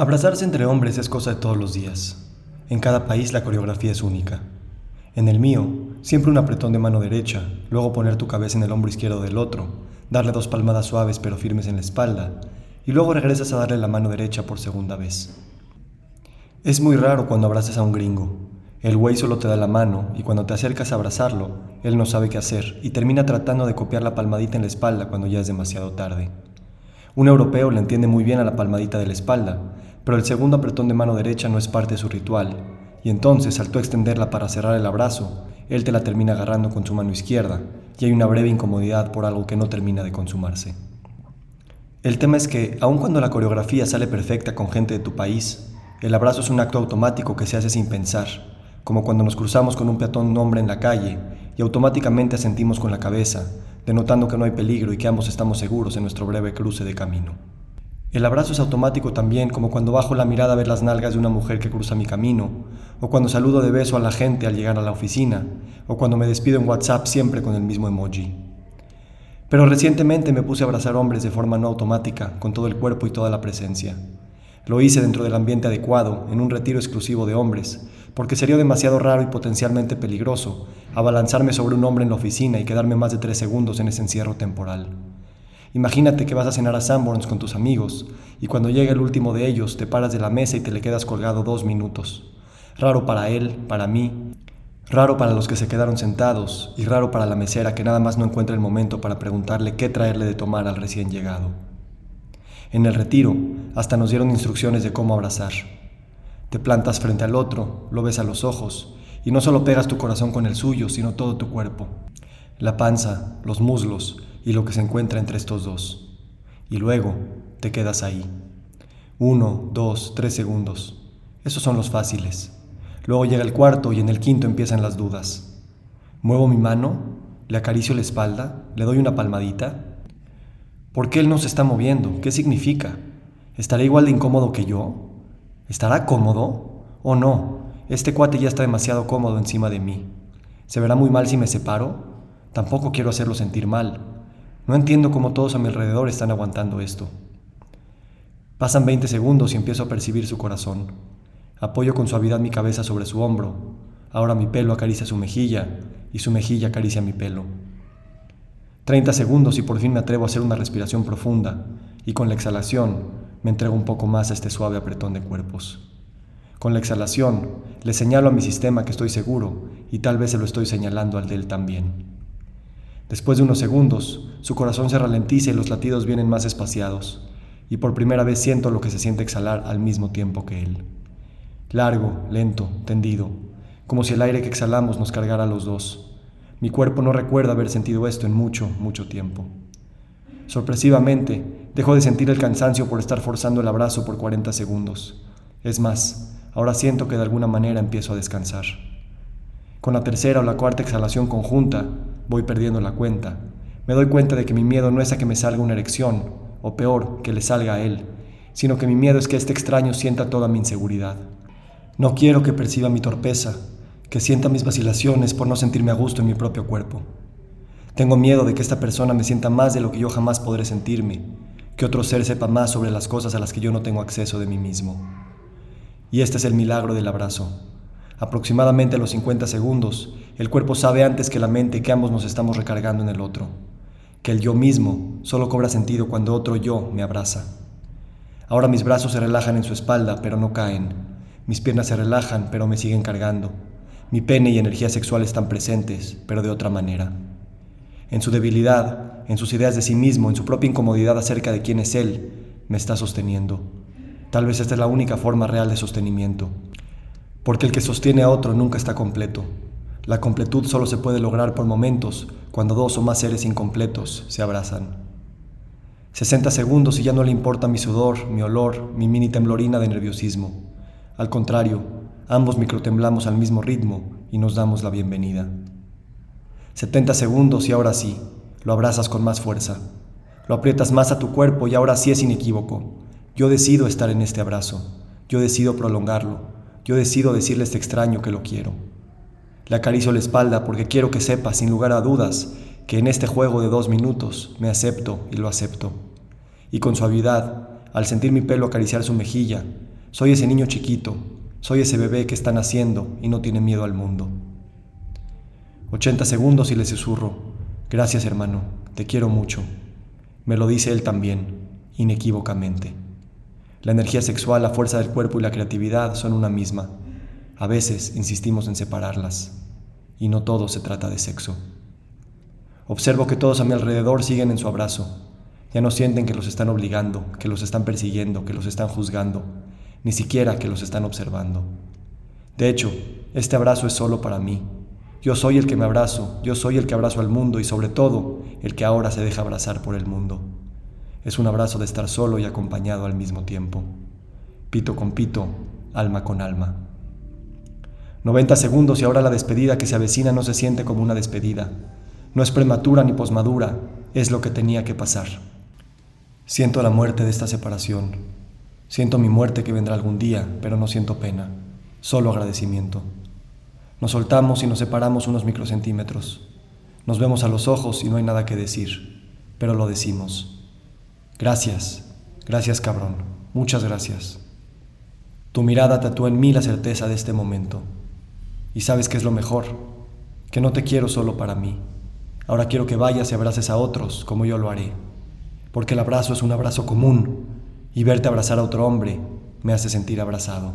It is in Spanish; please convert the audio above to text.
Abrazarse entre hombres es cosa de todos los días. En cada país la coreografía es única. En el mío, siempre un apretón de mano derecha, luego poner tu cabeza en el hombro izquierdo del otro, darle dos palmadas suaves pero firmes en la espalda, y luego regresas a darle la mano derecha por segunda vez. Es muy raro cuando abrazas a un gringo. El güey solo te da la mano y cuando te acercas a abrazarlo, él no sabe qué hacer y termina tratando de copiar la palmadita en la espalda cuando ya es demasiado tarde. Un europeo le entiende muy bien a la palmadita de la espalda, pero el segundo apretón de mano derecha no es parte de su ritual, y entonces al tú extenderla para cerrar el abrazo, él te la termina agarrando con su mano izquierda, y hay una breve incomodidad por algo que no termina de consumarse. El tema es que, aun cuando la coreografía sale perfecta con gente de tu país, el abrazo es un acto automático que se hace sin pensar, como cuando nos cruzamos con un peatón hombre en la calle y automáticamente asentimos con la cabeza, denotando que no hay peligro y que ambos estamos seguros en nuestro breve cruce de camino. El abrazo es automático también, como cuando bajo la mirada a ver las nalgas de una mujer que cruza mi camino, o cuando saludo de beso a la gente al llegar a la oficina, o cuando me despido en WhatsApp siempre con el mismo emoji. Pero recientemente me puse a abrazar hombres de forma no automática, con todo el cuerpo y toda la presencia. Lo hice dentro del ambiente adecuado, en un retiro exclusivo de hombres, porque sería demasiado raro y potencialmente peligroso abalanzarme sobre un hombre en la oficina y quedarme más de tres segundos en ese encierro temporal. Imagínate que vas a cenar a Sanborns con tus amigos y cuando llega el último de ellos te paras de la mesa y te le quedas colgado dos minutos. Raro para él, para mí, raro para los que se quedaron sentados y raro para la mesera que nada más no encuentra el momento para preguntarle qué traerle de tomar al recién llegado. En el retiro hasta nos dieron instrucciones de cómo abrazar. Te plantas frente al otro, lo ves a los ojos y no solo pegas tu corazón con el suyo, sino todo tu cuerpo. La panza, los muslos, y lo que se encuentra entre estos dos. Y luego te quedas ahí. Uno, dos, tres segundos. Esos son los fáciles. Luego llega el cuarto y en el quinto empiezan las dudas. Muevo mi mano, le acaricio la espalda, le doy una palmadita. ¿Por qué él no se está moviendo? ¿Qué significa? ¿Estará igual de incómodo que yo? ¿Estará cómodo? ¿O no? Este cuate ya está demasiado cómodo encima de mí. ¿Se verá muy mal si me separo? Tampoco quiero hacerlo sentir mal. No entiendo cómo todos a mi alrededor están aguantando esto. Pasan 20 segundos y empiezo a percibir su corazón. Apoyo con suavidad mi cabeza sobre su hombro. Ahora mi pelo acaricia su mejilla y su mejilla acaricia mi pelo. 30 segundos y por fin me atrevo a hacer una respiración profunda y con la exhalación me entrego un poco más a este suave apretón de cuerpos. Con la exhalación le señalo a mi sistema que estoy seguro y tal vez se lo estoy señalando al de él también. Después de unos segundos, su corazón se ralentiza y los latidos vienen más espaciados, y por primera vez siento lo que se siente exhalar al mismo tiempo que él. Largo, lento, tendido, como si el aire que exhalamos nos cargara a los dos. Mi cuerpo no recuerda haber sentido esto en mucho, mucho tiempo. Sorpresivamente, dejo de sentir el cansancio por estar forzando el abrazo por 40 segundos. Es más, ahora siento que de alguna manera empiezo a descansar. Con la tercera o la cuarta exhalación conjunta, voy perdiendo la cuenta. Me doy cuenta de que mi miedo no es a que me salga una erección, o peor, que le salga a él, sino que mi miedo es que este extraño sienta toda mi inseguridad. No quiero que perciba mi torpeza, que sienta mis vacilaciones por no sentirme a gusto en mi propio cuerpo. Tengo miedo de que esta persona me sienta más de lo que yo jamás podré sentirme, que otro ser sepa más sobre las cosas a las que yo no tengo acceso de mí mismo. Y este es el milagro del abrazo Aproximadamente a los 50 segundos, el cuerpo sabe antes que la mente que ambos nos estamos recargando en el otro, que el yo mismo solo cobra sentido cuando otro yo me abraza. Ahora mis brazos se relajan en su espalda, pero no caen. Mis piernas se relajan, pero me siguen cargando. Mi pene y energía sexual están presentes, pero de otra manera. En su debilidad, en sus ideas de sí mismo, en su propia incomodidad acerca de quién es él, me está sosteniendo. Tal vez esta es la única forma real de sostenimiento porque el que sostiene a otro nunca está completo. La completud solo se puede lograr por momentos cuando dos o más seres incompletos se abrazan. 60 segundos y ya no le importa mi sudor, mi olor, mi mini temblorina de nerviosismo. Al contrario, ambos microtemblamos al mismo ritmo y nos damos la bienvenida. 70 segundos y ahora sí, lo abrazas con más fuerza. Lo aprietas más a tu cuerpo y ahora sí es inequívoco. Yo decido estar en este abrazo. Yo decido prolongarlo yo decido decirle a este extraño que lo quiero. Le acaricio la espalda porque quiero que sepa, sin lugar a dudas, que en este juego de dos minutos me acepto y lo acepto. Y con suavidad, al sentir mi pelo acariciar su mejilla, Soy ese niño chiquito, soy ese bebé que está naciendo y no tiene miedo al mundo. 80 segundos y le susurro, gracias hermano, te quiero mucho. Me lo dice él también, inequívocamente. La energía sexual, la fuerza del cuerpo y la creatividad son una misma. A veces insistimos en separarlas, y no todo se trata de sexo. Observo que todos a mi alrededor siguen en su abrazo. Ya no sienten que los están obligando, que los están persiguiendo, que los están juzgando, ni siquiera que los están observando. De hecho, este abrazo es solo para mí. Yo soy el que me abrazo, yo soy el que abrazo al mundo y sobre todo el que ahora se deja abrazar por el mundo. Es un abrazo de estar solo y acompañado al mismo tiempo. Pito con pito, alma con alma. 90 segundos y ahora la despedida que se avecina no se siente como una despedida, no es prematura ni posmadura, es lo que tenía que pasar. Siento la muerte de esta separación. Siento mi muerte que vendrá algún día, pero no siento pena, solo agradecimiento. Nos soltamos y nos separamos unos microcentímetros. Nos vemos a los ojos y no hay nada que decir, pero lo decimos. Gracias, gracias cabrón, muchas gracias. Tu mirada tatúa en mí la certeza de este momento. Y sabes que es lo mejor, que no te quiero solo para mí. Ahora quiero que vayas y abraces a otros como yo lo haré, porque el abrazo es un abrazo común y verte abrazar a otro hombre me hace sentir abrazado.